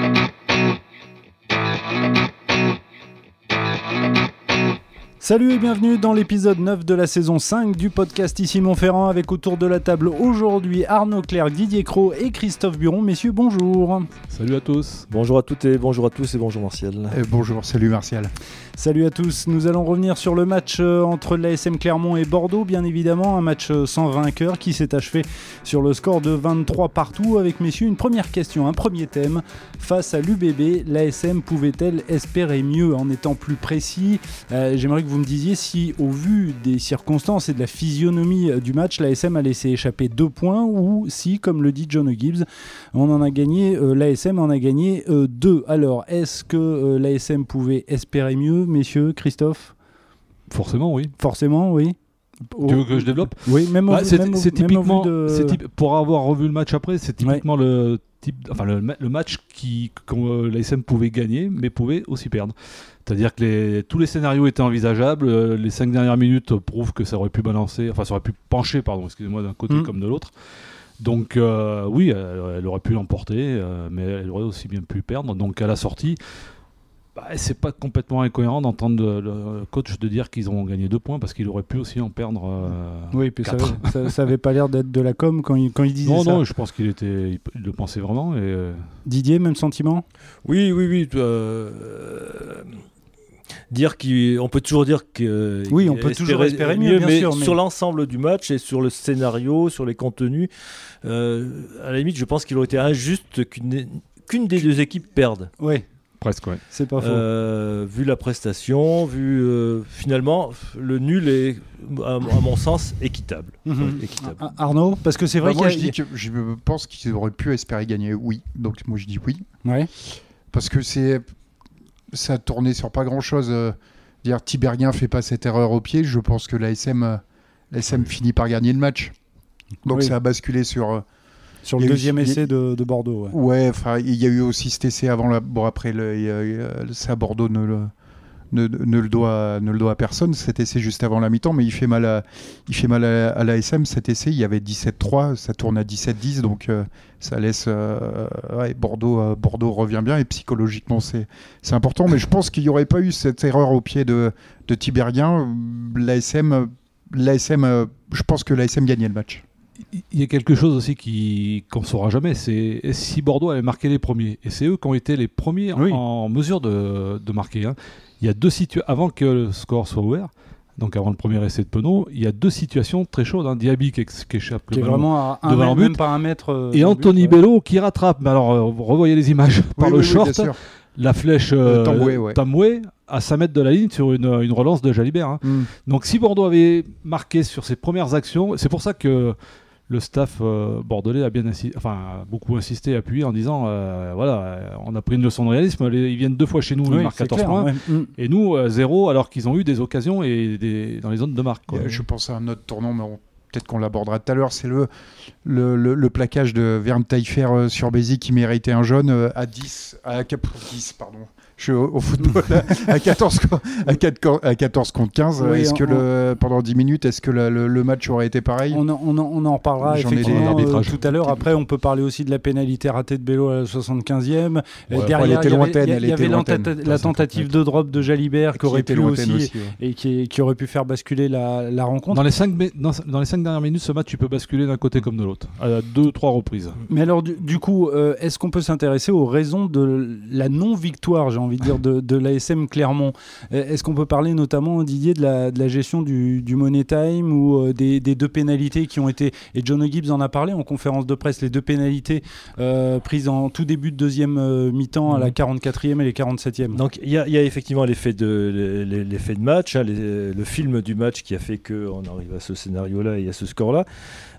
Thank you. Salut et bienvenue dans l'épisode 9 de la saison 5 du podcast Ici Montferrand avec autour de la table aujourd'hui Arnaud Claire, Didier Cros et Christophe Buron. Messieurs, bonjour. Salut à tous. Bonjour à toutes et bonjour à tous et bonjour Martial. Et bonjour, salut Martial. Salut à tous, nous allons revenir sur le match euh, entre l'ASM Clermont et Bordeaux, bien évidemment, un match euh, sans vainqueur qui s'est achevé sur le score de 23 partout avec messieurs une première question, un premier thème. Face à l'UBB, l'ASM pouvait-elle espérer mieux en étant plus précis? Euh, J'aimerais que vous me disiez si au vu des circonstances et de la physionomie du match, l'ASM a laissé échapper deux points ou si, comme le dit John Gibbs, on en a gagné, l'ASM en a gagné deux. Alors, est-ce que l'ASM pouvait espérer mieux messieurs, Christophe? Forcément, oui. Forcément, oui. Tu veux que je développe? Oui, même, bah, c'est, typiquement, de... pour avoir revu le match après, c'est typiquement le type, enfin le, le match qui euh, l'ASM pouvait gagner, mais pouvait aussi perdre. C'est-à-dire que les, tous les scénarios étaient envisageables. Euh, les cinq dernières minutes prouvent que ça aurait pu balancer, enfin ça aurait pu pencher, pardon, excusez-moi, d'un côté Mm. comme de l'autre. Donc euh, oui, elle, elle aurait pu l'emporter, euh, mais elle aurait aussi bien pu perdre. Donc à la sortie, bah, c'est pas complètement incohérent d'entendre le, le coach de dire qu'ils ont gagné deux points parce qu'il aurait pu aussi en perdre. euh, Oui, puis ça, quatre. ça, ça avait pas l'air d'être de la com quand il, quand il disait non, ça. non, je pense qu'il était, il, il le pensait vraiment. Et, Didier, même sentiment? Oui, oui, oui. Dire qu'on peut toujours dire que Oui, on peut toujours espérer mieux, bien mais sûr, mais- sur l'ensemble du match et sur le scénario, sur les contenus, euh, à la limite, je pense qu'il aurait été injuste qu'une qu'une des deux équipes perde. Oui, presque, ouais. c'est pas faux. Euh, vu la prestation, vu euh, finalement le nul est à, à mon sens équitable. Mhm. Ouais, équitable. Arnaud, parce que c'est vrai Bah, moi, je qu'il y a- dis que je pense qu'ils auraient pu espérer gagner, oui. Donc moi, je dis oui. Ouais. Parce que c'est ça a tourné sur pas grand-chose. euh, dire Tibérien fait pas cette erreur au pied, je pense que l'ASM euh, l'ASM finit par gagner le match. Donc Oui. ça a basculé sur... euh, sur le eu- deuxième essai de, de Bordeaux. ouais. Ouais, enfin, il y a eu aussi cet essai avant la. Bon, après, le, ça, Bordeaux ne le, ne, ne le doit, ne le doit à personne. Cet essai juste avant la mi-temps, mais il fait mal à, il fait mal à, à l'ASM. Cet essai, il y avait 17-3, ça tourne à 17-10, donc euh, ça laisse. euh, ouais, Bordeaux, euh, Bordeaux revient bien et psychologiquement, c'est, c'est important. Mais je pense qu'il n'y aurait pas eu cette erreur au pied de, de. L'ASM, l'ASM, je pense que l'ASM gagnait le match. Il y a quelque chose aussi qui qu'on saura jamais, c'est si Bordeaux avait marqué les premiers, et c'est eux qui ont été les premiers Oui. en mesure de, de marquer. hein. Il y a deux situations avant que le score soit ouvert, donc avant le premier essai de Penaud, il y a deux situations très chaudes. Hein. Diaby qui, ex- qui échappe le Qui est ballon, vraiment à un devant mètre, le but. même pas un mètre. euh, et Anthony but, ouais. Bello qui rattrape. Mais alors euh, revoyez les images par Oui, le oui, short, la flèche Euh, euh, Tamboué, ouais. Tamboué à 5 mètres de la ligne sur une, une relance de Jalibert. hein. Mm. Donc si Bordeaux avait marqué sur ses premières actions, c'est pour ça que le staff euh, bordelais a bien insi- enfin, a beaucoup insisté, appuyé en disant euh, voilà, euh, on a pris une leçon de réalisme, les- ils viennent deux fois chez nous, ils marquent c'est 14 clair, points, ouais. Mm. et nous euh, zéro alors qu'ils ont eu des occasions et des, dans les zones de marque. quoi. Je pense à un autre tournant, mais on- peut-être qu'on l'abordera tout à l'heure. C'est le, le, le- le plaquage de Verne Taillefer sur Bézi qui méritait un jaune à 10, à 4, 10, pardon. Je suis au, au football à 14, co- à 4 à 14 contre 15. Oui, est-ce que le, pendant 10 minutes, est-ce que la- le, le match aurait été pareil? On en, on en- on en reparlera effectivement euh, tout à l'heure. Après, on peut parler aussi de la pénalité ratée de Bello à la 75e. Euh, Ouais, derrière, elle était il y avait- lointaine, il y, avait la 50 tentative de drop de Jalibert qui Qui aurait pu aussi, aussi, ouais. et qui, qui aurait pu faire basculer la, la rencontre. Dans les, 5, dans, dans les cinq dernières minutes, ce match, tu peux basculer d'un côté comme de l'autre, à deux, trois reprises. Mais alors, du, du coup, euh, est-ce qu'on peut s'intéresser aux raisons de la non-victoire, envie de dire, de, de l'ASM Clermont. Euh, Est-ce qu'on peut parler notamment, Didier, de la, de la gestion du, du money time ou euh, des, des deux pénalités qui ont été, et John Gibbs en a parlé en conférence de presse, les deux pénalités euh, prises en tout début de deuxième euh, mi-temps à la 44e et les 47e Donc il y, a- il y a effectivement l'effet de, l'e- l'effet de match, hein, les- le film du match qui a fait qu'on arrive à ce scénario-là et à ce score-là.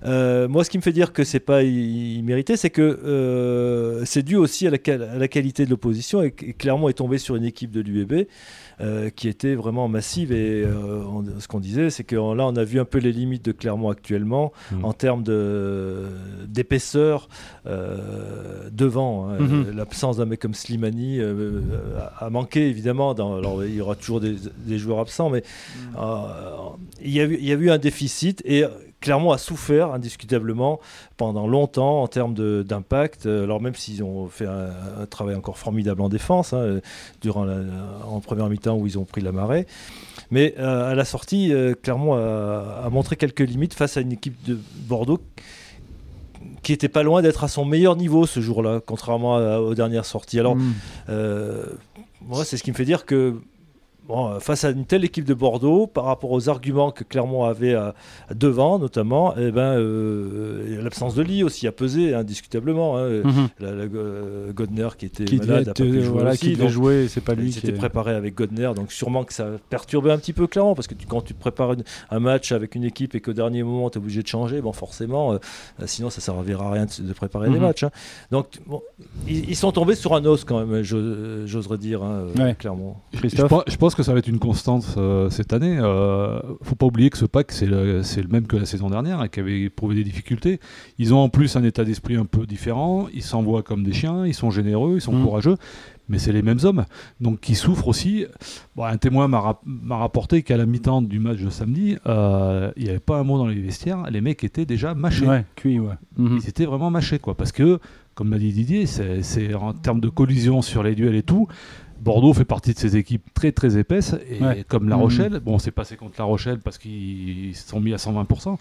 Euh, moi, ce qui me fait dire que c'est pas immérité, c'est que euh, c'est dû aussi à la, qual- à la qualité de l'opposition et, et Clermont est tombé sur une équipe de l'UBB euh, qui était vraiment massive et on- ce qu'on disait, c'est que là, on a vu un peu les limites de Clermont actuellement Mhm. en termes d'épaisseur devant. hein. Mhm. L'absence d'un mec comme Slimani a a manqué évidemment. Dans, alors il y aura toujours des, des joueurs absents, mais euh, il, y a eu, il y a eu un déficit et Clermont a souffert indiscutablement pendant longtemps en termes d'impact. Alors même s'ils ont fait un, travail encore formidable en défense hein, durant la, en première mi-temps où ils ont pris la marée. Mais à la sortie, Clermont a, a, montré quelques limites face à une équipe de Bordeaux qui était pas loin d'être à son meilleur niveau ce jour-là, contrairement aux dernières sorties. Alors, mm. euh, moi, c'est ce qui me fait dire que Bon, face à une telle équipe de Bordeaux, par rapport aux arguments que Clermont avait à, devant, notamment, eh ben, euh, l'absence de lit aussi a pesé indiscutablement. Hein. Mhm. Euh, Godner qui était malade, a pas pu jouer voilà, qui devait jouer, c'est pas lui. Il s'était préparé avec Godner, donc sûrement que ça perturbait un petit peu Clermont, parce que quand tu te prépares un match avec une équipe et qu'au dernier moment tu es obligé de changer, bon, forcément, euh, sinon ça ne servira à rien de, préparer des mhm. matchs. Hein. Donc, ils, sont tombés sur un os quand même, j'oserais dire, hein, Clermont. Christophe je pense que ça va être une constante euh, cette année. Euh, faut pas oublier que ce pack, c'est le, le, même que la saison dernière, hein, qui avait éprouvé des difficultés. Ils ont en plus un état d'esprit un peu différent. Ils s'envoient comme des chiens, ils sont généreux, ils sont mm. courageux, mais c'est les mêmes hommes. Donc qui souffrent aussi. Bon, un témoin m'a, rapporté qu'à la mi-temps du match de samedi, euh, il n'y avait pas un mot dans les vestiaires. Les mecs étaient déjà mâchés. Ouais, cuits, ouais. Mm-hmm. Ils étaient vraiment mâchés, quoi. Parce que, comme l'a dit Didier, c'est en termes de collision sur les duels et tout. Bordeaux fait partie de ces équipes très très épaisses, et comme La mmh. Rochelle, bon, c'est passé contre La Rochelle parce qu'ils sont mis à 120%,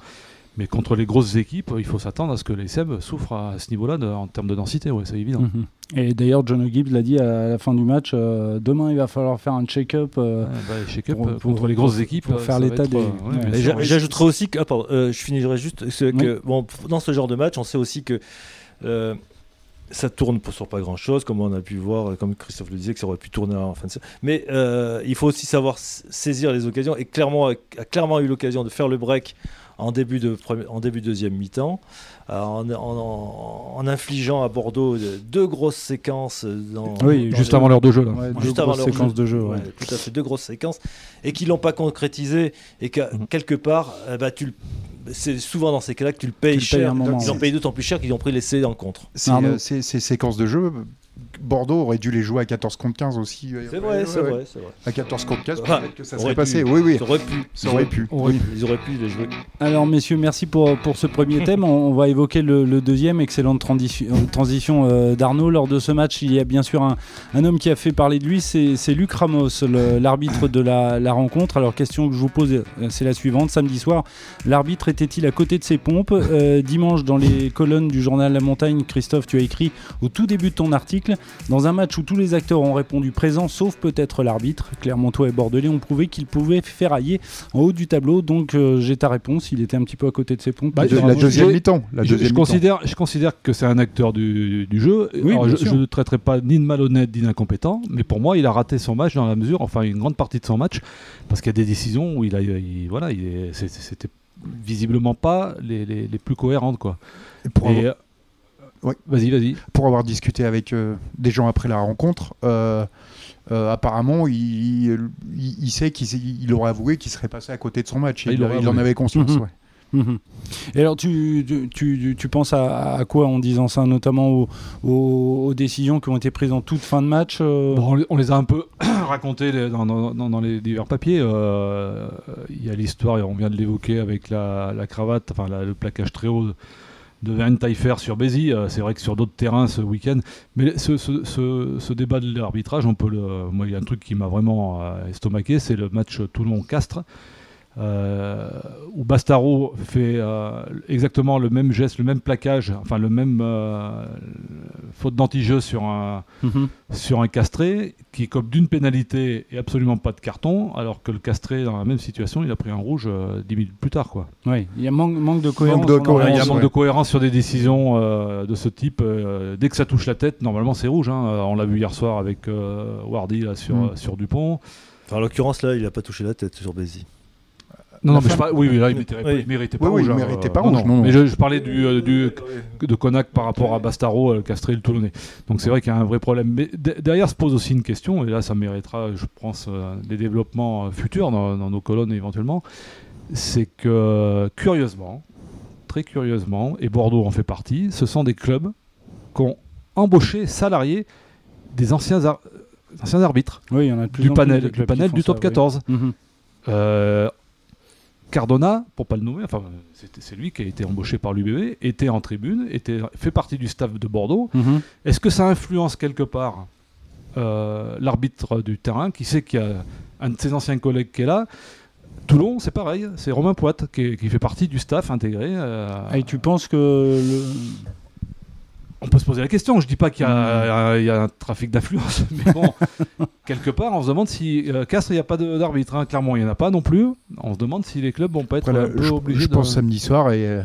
mais contre les grosses équipes, il faut s'attendre à ce que les SEB souffrent à ce niveau-là en termes de densité, ouais, c'est évident. Mmh. Et d'ailleurs, John Gibbs l'a dit à la fin du match, euh, demain il va falloir faire un check-up euh, bah, contre les grosses équipes pour faire l'état des. J'ajouterai aussi que, ah, euh, je finirai juste que bon, dans ce genre de match, on sait aussi que ça tourne sur pas grand chose, comme on a pu voir, comme Christophe le disait, que ça aurait pu tourner en fin de Mais euh, il faut aussi savoir saisir les occasions, et clairement a, clairement eu l'occasion de faire le break en début de, en début deuxième mi-temps, euh, en, infligeant à Bordeaux deux grosses séquences. Dans, oui, juste avant l'heure de jeu. Là. juste avant l'heure séquence de jeu. tout à fait, deux grosses séquences, et qui l'ont pas concrétisé, et que mhm. quelque part, eh ben, tu le c'est souvent dans ces cas-là que tu le payes cher. ils ont payé d'autant plus cher qu'ils ont pris l'essai en contre. Euh, ces séquences de jeu, Bordeaux aurait dû les jouer à 14 contre 15 aussi. C'est vrai, c'est vrai, vrai, À 14 contre 15, peut-être que ça serait passé. Oui, oui. Ça aurait pu. Ça aurait pu. Ils auraient pu les jouer. Alors, messieurs, merci pour, pour ce premier thème. On, va évoquer le, deuxième. Excellente transition, transition euh, d'Arnaud. Lors de ce match, il y a bien sûr un, un homme qui a fait parler de lui. C'est Luc Ramos, l'arbitre de la, la, rencontre. Alors, question que je vous pose, euh, c'est la suivante. Samedi soir, l'arbitre était-il à côté de ses pompes? Euh, Dimanche, dans les colonnes du journal La Montagne, Christophe, tu as écrit au tout début de ton article dans un match où tous les acteurs ont répondu présent, sauf peut-être l'arbitre, Clermontois et Bordelais ont prouvé qu'ils pouvaient ferrailler en haut du tableau. Donc euh, j'ai ta réponse, il était un petit peu à côté de ses pompes. Bah, la deuxième mi-temps. Je, considère, je considère que c'est un acteur du, jeu. je ne traiterai pas ni de malhonnête ni d'incompétent, mais pour moi, il a raté son match dans la mesure, enfin une grande partie de son match, parce qu'il y a des décisions où il a, voilà, c'était visiblement pas les, les, plus cohérentes quoi. Et Vas-y, vas-y. Pour avoir discuté avec euh, des gens après la rencontre, euh, euh, apparemment, il, il, sait qu'il aurait avoué qu'il serait passé à côté de son match. Ah, il, en avait conscience. Mhm. Mhm. Et alors, tu, tu, tu, penses à, quoi en disant ça, notamment aux, décisions qui ont été prises en toute fin de match on, les a un peu racontées dans, dans, dans, les divers papiers. Il y a l'histoire, on vient de l'évoquer avec la, la cravate, enfin le plaquage très haut de Van Taifer sur Bézi. Euh, c'est vrai que sur d'autres terrains ce week-end. Mais ce, ce, débat de l'arbitrage, on peut le. Moi, il y a un truc qui m'a vraiment euh, estomaqué, c'est le match Toulon-Castres. Euh, où Bastaro fait euh, exactement le même geste, le même plaquage, enfin le même euh, faute d'anti-jeu sur un, mhm. sur un castré qui cope d'une pénalité et absolument pas de carton, alors que le castré dans la même situation, il a pris un rouge 10 minutes plus tard. Quoi. Oui, il y a manque, manque de cohérence. il y a manque de cohérence sur des décisions de ce type. dès que ça touche la tête, normalement c'est rouge. Hein. On l'a vu hier soir avec Wardy là, sur, mhm. sur Dupont. Enfin, en l'occurrence, là, il n'a pas touché la tête sur Bézi. Non, non, mais je oui, oui, là, il ne méritait pas rouge. il méritait pas rouge. Non, Mais je, parlais du, euh, du, de Konak par rapport à Bastaro, euh, Castré, le Toulonnais. Donc c'est vrai qu'il y a un vrai problème. Mais derrière se pose aussi une question, et là, ça méritera, je pense, euh, des développements futurs dans, nos colonnes éventuellement. C'est que, curieusement, très curieusement, et Bordeaux en fait partie, ce sont des clubs qui ont embauché, salarié des anciens, anciens arbitres oui, il y en a de plus du, panel, du panel du top 14. Mhm. Cardona, pour pas le nommer, enfin c'est lui qui a été embauché par l'UBB, était en tribune, était, fait partie du staff de Bordeaux. Mhm. Est-ce que ça influence quelque part euh, l'arbitre du terrain qui sait qu'il y a un de ses anciens collègues qui est là? Toulon, c'est pareil, c'est Romain Poite qui, qui fait partie du staff intégré. euh, Et tu penses que le- poser la question. Je dis pas qu'il y, a- y a un trafic d'influence, mais bon, quelque part, on se demande si euh, Castres, il n'y a pas de- d'arbitre. hein. Clairement, il n'y en a pas non plus. On se demande si les clubs vont pas être Après, là, un peu je, obligés je de. pense samedi soir et, euh,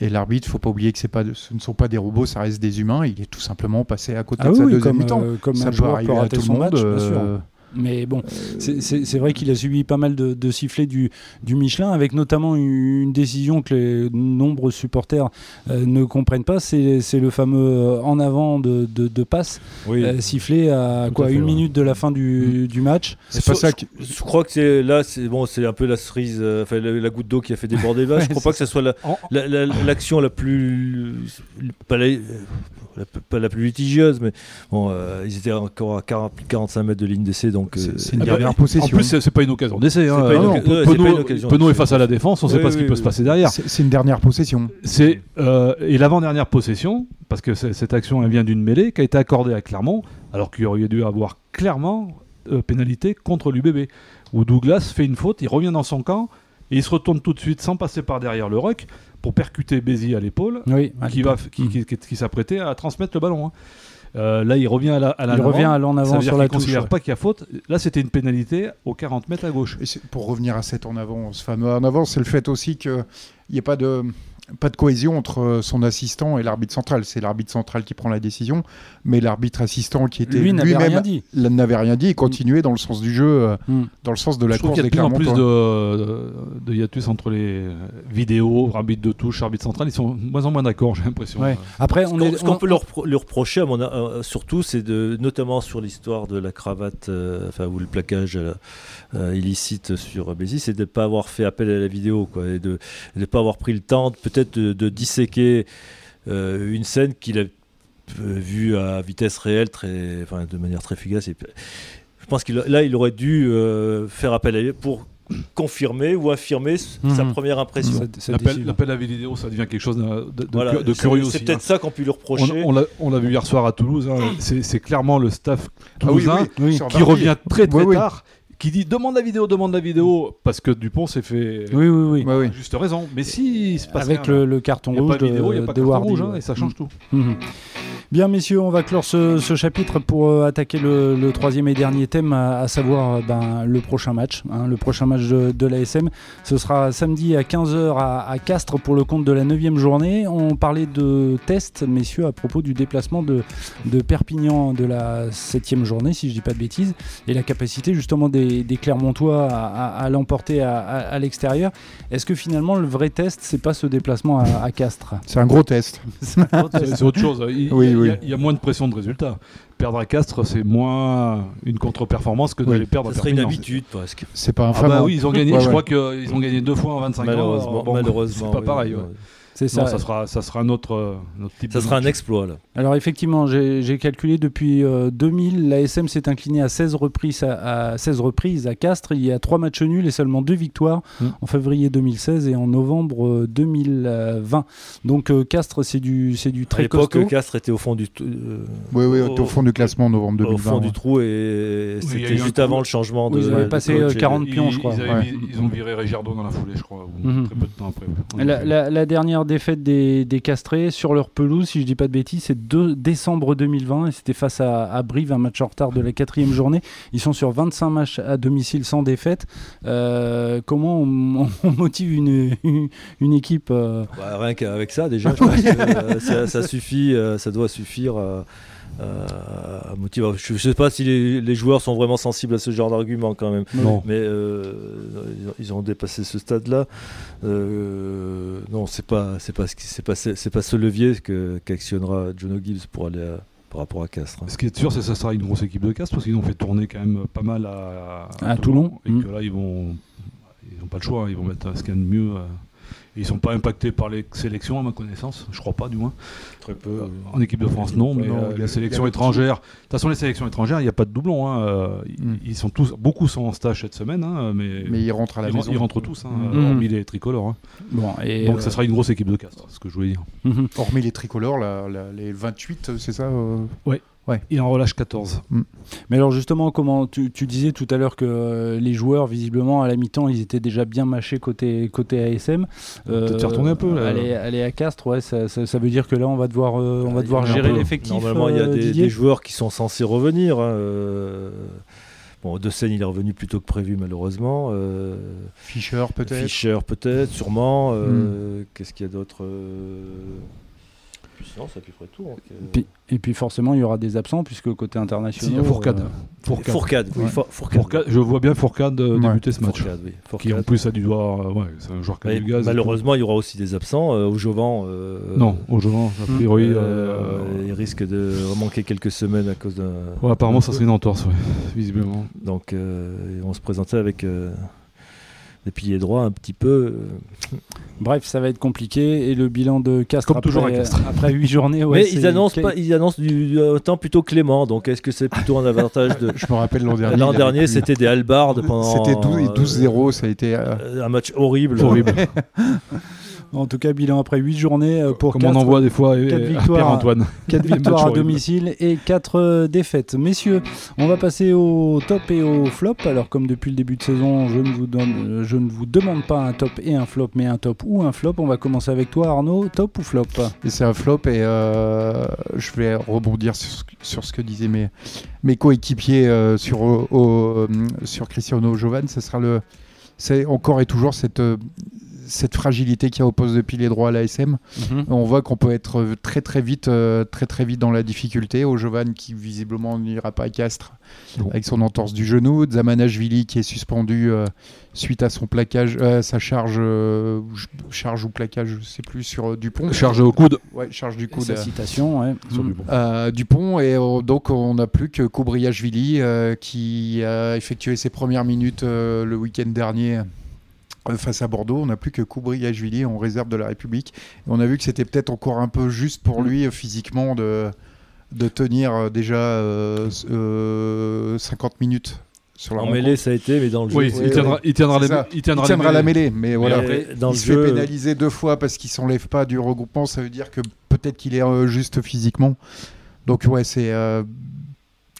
et l'arbitre, faut pas oublier que c'est pas, de- ce ne sont pas des robots, ça reste des humains. Il est tout simplement passé à côté Ah de oui, sa deuxième mi-temps. euh, comme ça un peut arriver à tout son le monde. match, bien sûr. euh, Mais bon, c'est- vrai qu'il a subi pas mal de, de sifflets du, du Michelin, avec notamment une, décision que les nombreux supporters euh, ne comprennent pas, c'est le fameux euh, en avant de, de, de passe Oui. euh, sifflé à Tout quoi à fait, une ouais. minute de la fin du, du match. C'est pas Je- ça je, crois que c'est là, c'est bon, c'est un peu la cerise, euh, enfin la, la goutte d'eau qui a fait déborder là. Ouais, je crois c'est pas que ce soit la- En- la- la- l'action la, plus, pas la, pas la plus litigieuse, mais bon, euh, ils étaient encore à 40, plus de 45 mètres de ligne d'essai, donc. C'est euh, c'est une Ah bah, dernière En possession. plus, c'est pas une occasion d'essai. hein. Penaud- est face à la défense, on ne sait Oui, pas ce qui oui, peut oui. se passer derrière. C'est une dernière possession. C'est euh, et l'avant-dernière possession, parce que cette action elle vient d'une mêlée qui a été accordée à Clermont, alors qu'il aurait dû avoir clairement euh, pénalité contre l'UBB, où Douglas fait une faute, il revient dans son camp et il se retourne tout de suite sans passer par derrière le ruck pour percuter Bézi à l'épaule, Oui, qui va qui, qui- qui- qui s'apprêtait à transmettre le ballon. hein. Euh, là, il revient à la, à la il revient à l'en Ça avant sur la ne touche. considère ouais. pas qu'il y a faute. Là, c'était une pénalité aux 40 mètres à gauche. Et c'est- pour revenir à cet en avant, ce fameux en avant, c'est le fait aussi qu'il n'y ait pas de, pas de cohésion entre euh, son assistant et l'arbitre central. C'est l'arbitre central qui prend la décision, mais l'arbitre assistant qui était Lui n'avait rien lui-même dit. là, n'avait rien dit et continuait dans le sens du jeu, euh, Mm. dans le sens de la Je trouve course qu'il y a des de plus en plus de, de hiatus entre les vidéos, arbitre de touche, arbitre central. Ils sont de moins en moins d'accord, j'ai l'impression. Ouais. Après, Ce on qu'on est, ce qu'on on- peut leur, pro- leur reprocher, à mon a- euh, surtout, c'est de, notamment sur l'histoire de la cravate, euh, enfin, ou le plaquage euh, euh, illicite sur Bézi, c'est de ne pas avoir fait appel à la vidéo, quoi, et de ne pas avoir pris le temps, de- peut-être de, de disséquer euh, une scène qu'il a euh, vue à vitesse réelle, très, enfin, de manière très fugace. Et, je pense qu'il a- là, il aurait dû euh, faire appel à elle pour confirmer ou affirmer s- sa Mhm. première impression. L'appel à la vidéo, ça devient quelque chose de, de- Voilà, de curieux C'est peut-être hein. ça qu'on peut lui reprocher. On, on l'a- vu hier soir à Toulouse. hein. C'est clairement le staff Ah oui, toulousain oui, oui, sur qui revient très très Oui, oui. tard, qui dit demande la vidéo, demande la vidéo, parce que Dupont s'est fait Oui, oui, oui. Ouais, oui. juste raison. Mais si il se passe Avec rien, le, le carton il n'y a rouge pas de vidéo, il n'y a de, pas de de carton Wardy, rouge, hein, ouais. et ça change tout. Mhm. Bien, messieurs, on va clore ce, ce chapitre pour euh, attaquer le, le troisième et dernier thème, à, à savoir euh, ben, le prochain match. hein, le prochain match de, de l'ASM. Ce sera samedi à 15h à, à Castres pour le compte de la 9 journée. On parlait de tests, messieurs, à propos du déplacement de, de Perpignan de la 7 journée, si je dis pas de bêtises, et la capacité justement des, des Clermontois à, à- à l'emporter à, à- à l'extérieur. Est-ce que finalement le vrai test, c'est pas ce déplacement à, à Castres? C'est un gros test. C'est autre chose. Il, Oui, a- oui. il y a- il y a moins de pression de résultat. Perdre à Castres, c'est moins une contre-performance que Oui. d'aller perdre Ça à serait une habitude presque. C'est pas Ah infamant. bah oui, ils ont gagné. Ouais, je ouais. crois qu'ils ont gagné deux fois en 25 ans. Malheureusement, Alors, bon, malheureusement. c'est pas oui, pareil. C'est ça. Non, ça sera, ça sera un autre, euh, un autre type Ça de sera un exploit là. Alors effectivement, j'ai calculé depuis euh, 2000, l'ASM s'est incliné à 16 reprises à, à 16 reprises à Castres. Il y a trois matchs nuls et seulement deux victoires Mm. en février 2016 et en novembre euh, 2020. Donc euh, Castres, c'est du, c'est du À très l'époque, costaud. Castres était au fond du, euh, Oui, oui, au, au fond du classement en novembre au 2020. fond du trou et c'était juste avant coup- le changement Oui, de. ils avaient de passé, coach euh, et de- 40 Ils, pions, je crois. ils avaient Ouais. mis- ils ont viré Régiardot dans la foulée, je crois, Mhm. très peu de temps après. ouais. La, la- la dernière défaite des, des Castrés sur leur pelouse, si je dis pas de bêtises, c'est 2 décembre 2020 et c'était face à, Brive, un match en retard de la quatrième journée. Ils sont sur 25 matchs à domicile sans défaite. Euh, comment on, motive une, une, équipe euh, Bah, rien qu'avec ça déjà, je pense que, euh, ça, suffit, ça doit suffire à motiver. Je ne sais pas si les, les joueurs sont vraiment sensibles à ce genre d'argument quand même. Non. Mais euh, ils ont- dépassé ce stade-là. Euh, non, c'est pas, c'est pas, ce qui- c'est pas, c'est c'est pas ce levier que qu'actionnera John Gibbs pour aller à- par rapport à Castres. hein. Ce qui est sûr, c'est que ça sera une grosse équipe de Castres parce qu'ils ont fait tourner quand même pas mal à, À Toulon. Et que là, ils vont. Ils n'ont pas le choix, hein, ils vont mettre ce qu'il y a de mieux. Euh, Ils sont pas impactés par les sélections, à ma connaissance. Je crois pas, du moins. Très peu. En équipe de France, non. Mais Non, euh, il y a- les sélections il y a- étrangères. De toute façon, les sélections étrangères, il n'y a pas de doublon. hein. Euh, ils- Mm. Ils sont tous, beaucoup sont en stage cette semaine, hein, mais, Mais il rentre à la ils, maison. ils rentrent tous, hein, Mm. euh, hormis les tricolores. hein. Bon, et Donc euh, ça sera une grosse équipe de Castres, ce que je voulais dire. mhm. Hormis les tricolores, les 28, c'est ça euh, Il en relâche 14. Mais alors justement, comment tu, tu disais tout à l'heure que euh, les joueurs, visiblement, à la mi-temps, ils étaient déjà bien mâchés côté, côté ASM. peut-être faire tourner un peu, là. Aller, aller à Castres, ouais, ça, ça- ça veut dire que là, on va devoir, euh, on va devoir gérer l'effectif. Normalement, il y a euh, des, joueurs qui sont censés revenir. hein, euh, Bon, De Seine, il est revenu plus tôt que prévu, malheureusement. Euh, Fischer peut-être. Fischer, peut-être, sûrement. Euh, Qu'est-ce qu'il y a d'autre euh, puis sinon, c'est à peu près tout. hein, que- Puis- Et puis forcément, il y aura des absents, puisque côté international. Si, il y a Fourcade. euh, Fourcade. Fourcade, oui, Ouais. Four- Fourcade. Fourcade, je vois bien Fourcade euh, Ouais. débuter ce match. Fourcade, oui. Qui en plus a dû voir. euh, ouais, c'est un joueur qui a Mais du gaz. malheureusement, il y aura aussi des absents. Euh, au Jovan, euh. Non, au Jovan, a priori. euh, euh, il risque de manquer quelques semaines à cause d'un. ouais, apparemment, ça serait une entorse, ouais, visiblement. Donc, euh, vont se présenter avec euh, des piliers droits un petit peu. euh, Bref, ça va être compliqué. Et le bilan de Castres Comme toujours après, à Castres. après 8 journées. ouais, mais ils annoncent, pas, ils annoncent du, du temps plutôt clément. Donc, est-ce que c'est plutôt un avantage de. Je me rappelle l'an dernier. L'an dernier, c'était des halbardes pendant. C'était 12 et euh, 12-0, ça a été. euh, euh, un match horrible. Horrible. En tout cas, bilan après 8 journées euh, pour Comme on Castres. en voit des fois euh, quatre à victoires. Pierre-Antoine. 4 Match victoires à domicile et 4 défaites. Messieurs, on va passer au top et au flop. Alors comme depuis le début de saison, je ne vous, donne, euh, je ne vous demande pas un top et un flop, mais un top ou un flop. On va commencer avec toi Arnaud, top ou flop? C'est un flop et euh, je vais rebondir sur, ce que- sur ce que disaient mes, mes coéquipiers euh, sur, au- euh, sur Cristiano Jovan. Ce sera le, c'est encore et toujours cette, euh, cette fragilité qui oppose depuis les droits à l'ASM. On voit qu'on peut être très très vite, euh, très très vite dans la difficulté. Au Jovan qui visiblement n'ira pas à Castres avec son entorse du genou. Zamanashvili qui est suspendu euh, suite à son plaquage, euh, sa charge, ou- charge ou plaquage, je sais plus sur Dupont. Chargé au coude. Ouais, charge du coude. sa citation, ouais. Sur du bon. Euh, Dupont et donc on n'a plus que Koubriashvili qui a effectué ses premières minutes le week-end dernier face à Bordeaux. On n'a plus que Koubriashvili en réserve de la République. Et on a vu que c'était peut-être encore un peu juste pour Mm. lui euh, physiquement de, de tenir euh, déjà euh, euh, 50 minutes sur la En rencontre. mêlée, ça a été, mais dans le jeu. Oui, ouais, il tiendra, ouais. il tiendra, C'est les- ça. il tiendra, Il tiendra les- la mêlée, mais voilà. Mais Après, dans il le se jeu- fait pénaliser deux fois parce qu'il s'enlève pas du regroupement. Ça veut dire que peut-être qu'il est euh, juste physiquement. Donc ouais, c'est euh,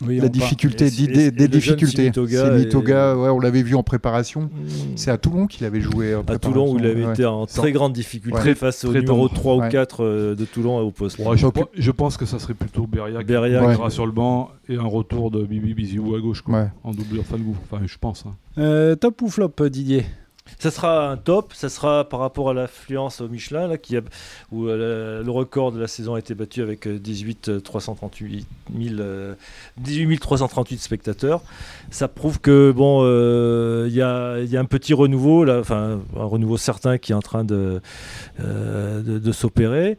Oui, la difficulté, et- des, et- difficultés. Est- Mitoga, ouais, on l'avait vu en préparation. Mm. C'est à Toulon qu'il avait joué. en à Toulon où il avait préparation, été ouais. en très grande difficulté Très- face au très numéro tendre. 3 ou Ouais. 4 euh, de Toulon au poste. Ouais, je, je pense que ça serait plutôt Beria qui Beria, Ouais. sera sur le banc et un retour de Bibi Biziou à gauche quoi, Ouais. en doublure Falgou. Enfin, je pense. hein. Euh, top ou flop, Didier? Ça sera un top, ça sera par rapport à l'affluence au Michelin, là, où euh, le record de la saison a été battu avec euh, 18 euh, 338 000, euh, 18 338 spectateurs. Ça prouve que bon, euh, il y, a, un petit renouveau, enfin un renouveau certain qui est en train de, euh, s'opérer.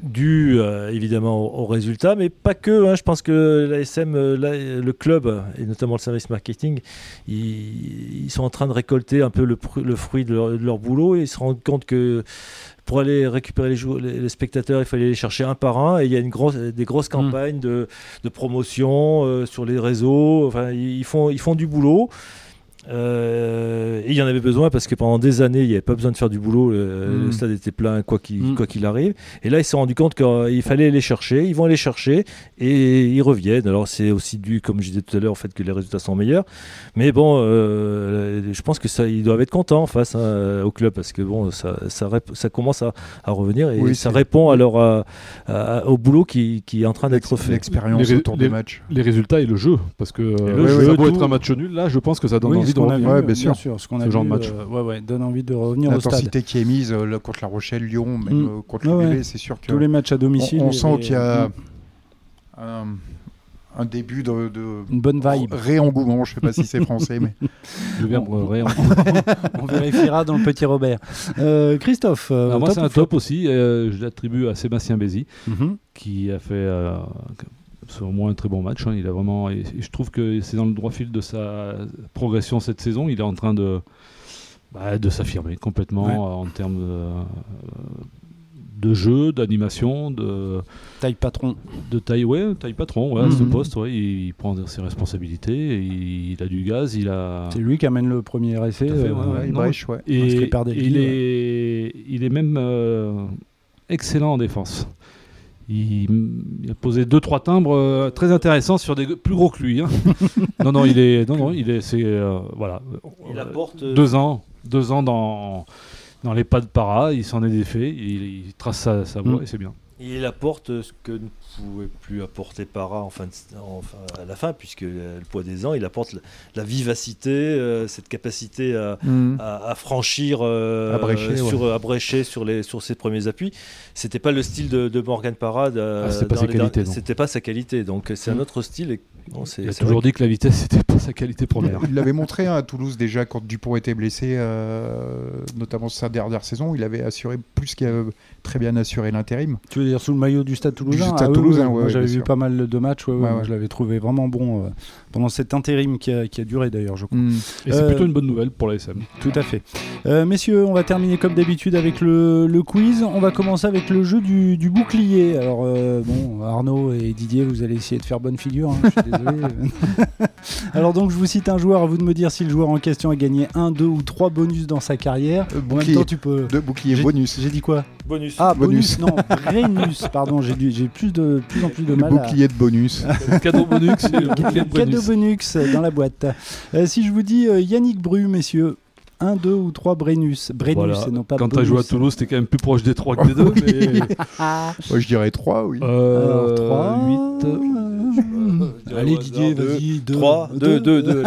Dû euh, évidemment au, au résultat, mais pas que. hein. je pense que l'ASM, euh, le club et notamment le service marketing, ils, ils sont en train de récolter un peu le, fruit de leur, de leur boulot et ils se rendent compte que pour aller récupérer les, les- les spectateurs, il fallait les chercher un par un. Et il y a une grosse, des grosses campagnes de, de promotion euh, sur les réseaux. Enfin, ils font, ils font du boulot. Euh, et il y en avait besoin parce que pendant des années, il n'y avait pas besoin de faire du boulot. Le, Mm. le stade était plein, quoi qu'il Mm. quoi qu'il arrive. Et là, ils se sont rendus compte qu'il fallait les chercher. Ils vont les chercher et ils reviennent. Alors, c'est aussi dû, comme je disais tout à l'heure, au fait que les résultats sont meilleurs. Mais bon, euh, je pense que ça, ils doivent être contents face hein, au club parce que bon, ça, ça, rép- ça commence à, à revenir et Oui, ça c'est- répond à- à- au boulot qui, qui est en train d'être fait. L'expérience Les- autour les- des matchs. Les résultats et le jeu, parce que euh, le ça jeu, peut tout. être un match nul. Là, je pense que ça donne Oui, envie qu'on a vu, Ouais, euh, bien sûr. ce qu'on a Ce genre vu, de match. euh, ouais, ouais, donne envie de revenir au stade. L'intensité qui est mise euh, contre La Rochelle, Lyon, même Mm. euh, contre Ouais, le c'est sûr que Tous les matchs à domicile. on, sent qu'il y a un, un début de, de une bonne vibe. réengouement. Je sais pas si c'est français, mais Le verbe On- réen- On vérifiera dans le petit Robert. Euh, Christophe, euh, Ah, moi, c'est un top aussi. je l'attribue à Sébastien Bézi. Mhm. qui a fait euh, selon moi un très bon match. hein. Il a vraiment, et je trouve que c'est dans le droit fil de sa progression cette saison. Il est en train de bah, De s'affirmer complètement en termes de, jeu, d'animation, de taille patron. De taille, ouais, taille patron, ouais, ce mhm. poste, ouais, il, prend ses responsabilités, il, a du gaz, il a. C'est lui qui amène le premier essai. il brèche, ouais. Et, il, est, il est même excellent en défense. Il, a posé deux trois timbres euh, très intéressants sur des plus gros que lui. Hein. non non il est non non il est c'est euh, voilà il apporte euh, deux ans deux ans dans dans les pas de para il s'en est défait il, trace sa, sa voie mm. et c'est bien. Il apporte ce que ne pouvait plus apporter Para en fin à la fin, puisque le poids des ans, il apporte la, vivacité, euh, cette capacité à, mm. franchir, euh, sur, sur, les, sur ses premiers appuis. C'était pas le style de, Morgan Parra. Ah, c'était pas sa qualité. C'était pas sa qualité. Donc c'est un mm. autre style. Et, il a toujours dit que la vitesse c'était pas sa qualité première. Il l'avait montré hein, à Toulouse déjà quand Dupont était blessé, euh, notamment sa dernière saison. Il avait assuré plus qu'il avait très bien assuré l'intérim. Tu veux dire sous le maillot du Stade Toulousain ah, Toulousain, J'avais vu pas mal de matchs. je l'avais trouvé vraiment bon euh, pendant cet intérim qui a, qui a, duré d'ailleurs, je crois. Hmm. Et c'est plutôt une bonne nouvelle pour la SM. Tout à fait. Euh, messieurs, on va terminer comme d'habitude avec le, le, quiz. On va commencer avec le jeu du, du bouclier. Alors, euh, bon, Arnaud et Didier, vous allez essayer de faire bonne figure. Hein, je suis désolé. Alors, donc, je vous cite un joueur. À vous de me dire si le joueur en question a gagné un, deux ou trois bonus dans sa carrière. en même temps, tu peux. Deux boucliers bonus. J'ai dit quoi? Bonus. Ah, bonus. non, Brennus, pardon, j'ai plus de plus en plus de mal. Le bouclier de bonus. cadeau bonus. cadeau bonus dans la boîte. Euh, si je vous dis euh, Yannick Bru, messieurs. Un, deux ou trois Brennus. Brennus, et non pas Quand tu as joué à Toulouse, c'était quand même plus proche des trois que des deux. Mais... Moi, je dirais trois, oui. Euh, Alors, 8. Allez, Didier, vas-y. 3, 2, 2, 2.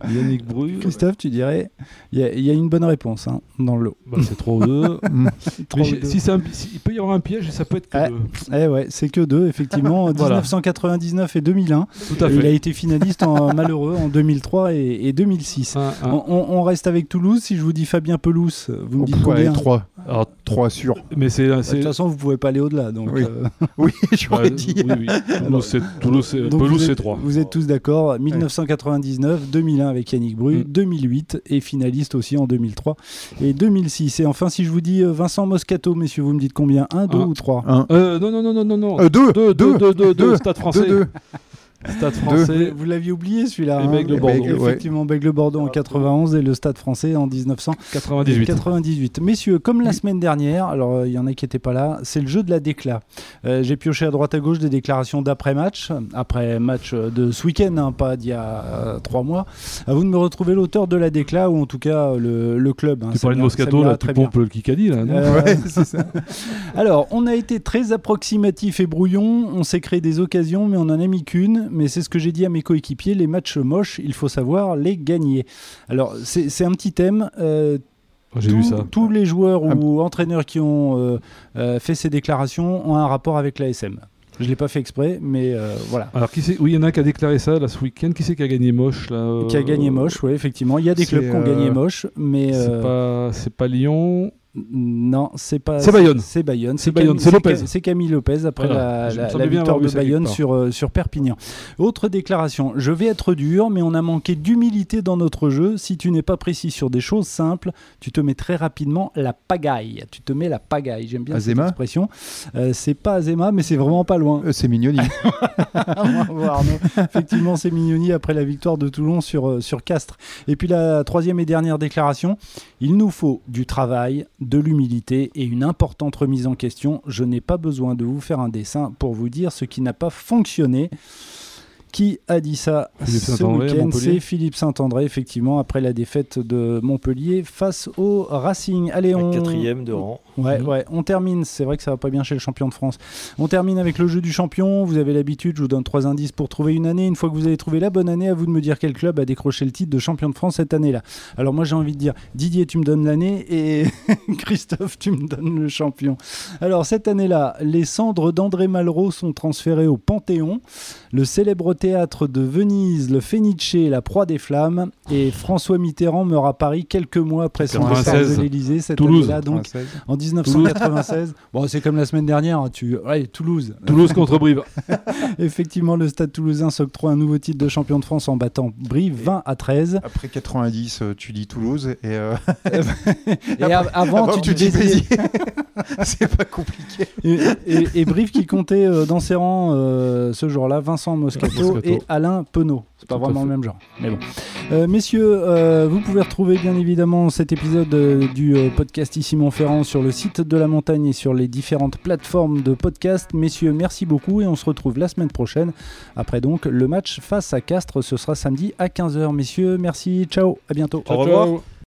Yannick Bru. Christophe, tu dirais Il y, a une bonne réponse hein, dans le lot. Bah, c'est trop deux. si il peut y avoir un piège, ça peut être que deux. Eh ouais, c'est que deux, effectivement. 1999 et 2001. Tout à fait. Il a été finaliste en malheureux en 2003 et, 2006. On, reste avec Toulouse. Si je vous dis Fabien Pelouse, vous me dites combien 3. Alors, 3 sûr. Mais c'est, de toute façon, vous pouvez pas aller au-delà. Donc, oui, euh... oui j'aurais dit. Oui, Toulouse, Pelouse, c'est 3. Vous êtes tous d'accord. 1999, 2001 avec Yannick Bru, 2008 mm. et finaliste aussi en 2003 et 2006. Et enfin, si je vous dis euh, Vincent Moscato, messieurs, vous me dites combien? 1, 2 ou 3 euh, Non, non, non, non, non, non. 2, 2, 2, 2, 2, Stade français. 2, Stade français. Vous, l'aviez oublié celui-là. Et hein Bègle Bordeaux. Effectivement, Bègle Bordeaux en 91 et le Stade français en 1998. 98. Messieurs, comme la semaine dernière, alors euh, il y en a qui n'étaient pas là, c'est le jeu de la décla. Euh, j'ai pioché à droite à gauche des déclarations d'après-match, après match de ce week-end, hein, pas d'il y a euh, trois mois. À vous de me retrouver l'auteur de la décla ou en tout cas le, le club. Hein, tu parlais de Moscato, là, tu pompes le Kikadi là. Non ouais, ça. alors, on a été très approximatif et brouillon, on s'est créé des occasions, mais on n'en a mis qu'une mais c'est ce que j'ai dit à mes coéquipiers, les matchs moches, il faut savoir les gagner. Alors, c'est un petit thème. Euh, j'ai vu ça. Tous les joueurs ou entraîneurs qui ont euh, euh, fait ces déclarations ont un rapport avec l'ASM. Je ne l'ai pas fait exprès, mais voilà. Alors, qui oui, il y en a qui a déclaré ça là, ce week-end. Qui c'est qui a gagné moche là, Qui a gagné moche, oui, effectivement. Il y a des clubs qui ont gagné moche, mais. C'est pas, pas Lyon. Non, c'est pas. C'est Bayonne. C'est Bayonne. C'est Bayonne. C'est Lopez. C'est Camille Lopez après la, victoire de Bayonne sur, euh, sur Perpignan. Autre déclaration. Je vais être dur, mais on a manqué d'humilité dans notre jeu. Si tu n'es pas précis sur des choses simples, tu te mets très rapidement la pagaille. Tu te mets la pagaille. J'aime bien cette expression. Euh, c'est pas Azema, mais c'est vraiment pas loin. Euh, c'est Mignoni. Effectivement, c'est Mignoni après la victoire de Toulon sur, sur Castres. Et puis la troisième et dernière déclaration. Il nous faut du travail de l'humilité et une importante remise en question. Je n'ai pas besoin de vous faire un dessin pour vous dire ce qui n'a pas fonctionné. Qui a dit ça ce week-end? C'est Philippe Saint-André, effectivement, après la défaite de Montpellier face au Racing. Allez, on... Quatrième de rang. Ouais, ouais, on termine. C'est vrai que ça va pas bien chez le champion de France. On termine avec le jeu du champion. Vous avez l'habitude, je vous donne trois indices pour trouver une année. Une fois que vous avez trouvé la bonne année, à vous de me dire quel club a décroché le titre de champion de France cette année-là. Alors moi j'ai envie de dire, Didier, tu me donnes l'année et Christophe, tu me donnes le champion. Alors cette année-là, les cendres d'André Malraux sont transférées au Panthéon. Le célèbre théâtre de Venise, le Fenice, la proie des flammes. Et François Mitterrand meurt à Paris quelques mois après son départ de l'Élysée. Cette année-là, donc en 1996. bon, c'est comme la semaine dernière. Hein, tu... Ouais, Toulouse. Toulouse contre Brive. Effectivement, le Stade Toulousain s'octroie un nouveau titre de champion de France en battant Brive 20 à 13. Après 90, euh, tu dis Toulouse et, euh, et avant, tu, dis Béziers. c'est pas compliqué. Et, Brive qui comptait euh, dans ses rangs ce jour-là, Vincent Moscato, et Alain Penaud. C'est pas vraiment le même genre. Mais bon. messieurs, vous pouvez retrouver bien évidemment cet épisode du podcast Ici Montferrand sur le site de la montagne et sur les différentes plateformes de podcast. Messieurs, merci beaucoup et on se retrouve la semaine prochaine. Après donc le match face à Castres, ce sera samedi à 15h. Messieurs, merci, ciao, à bientôt. Au revoir.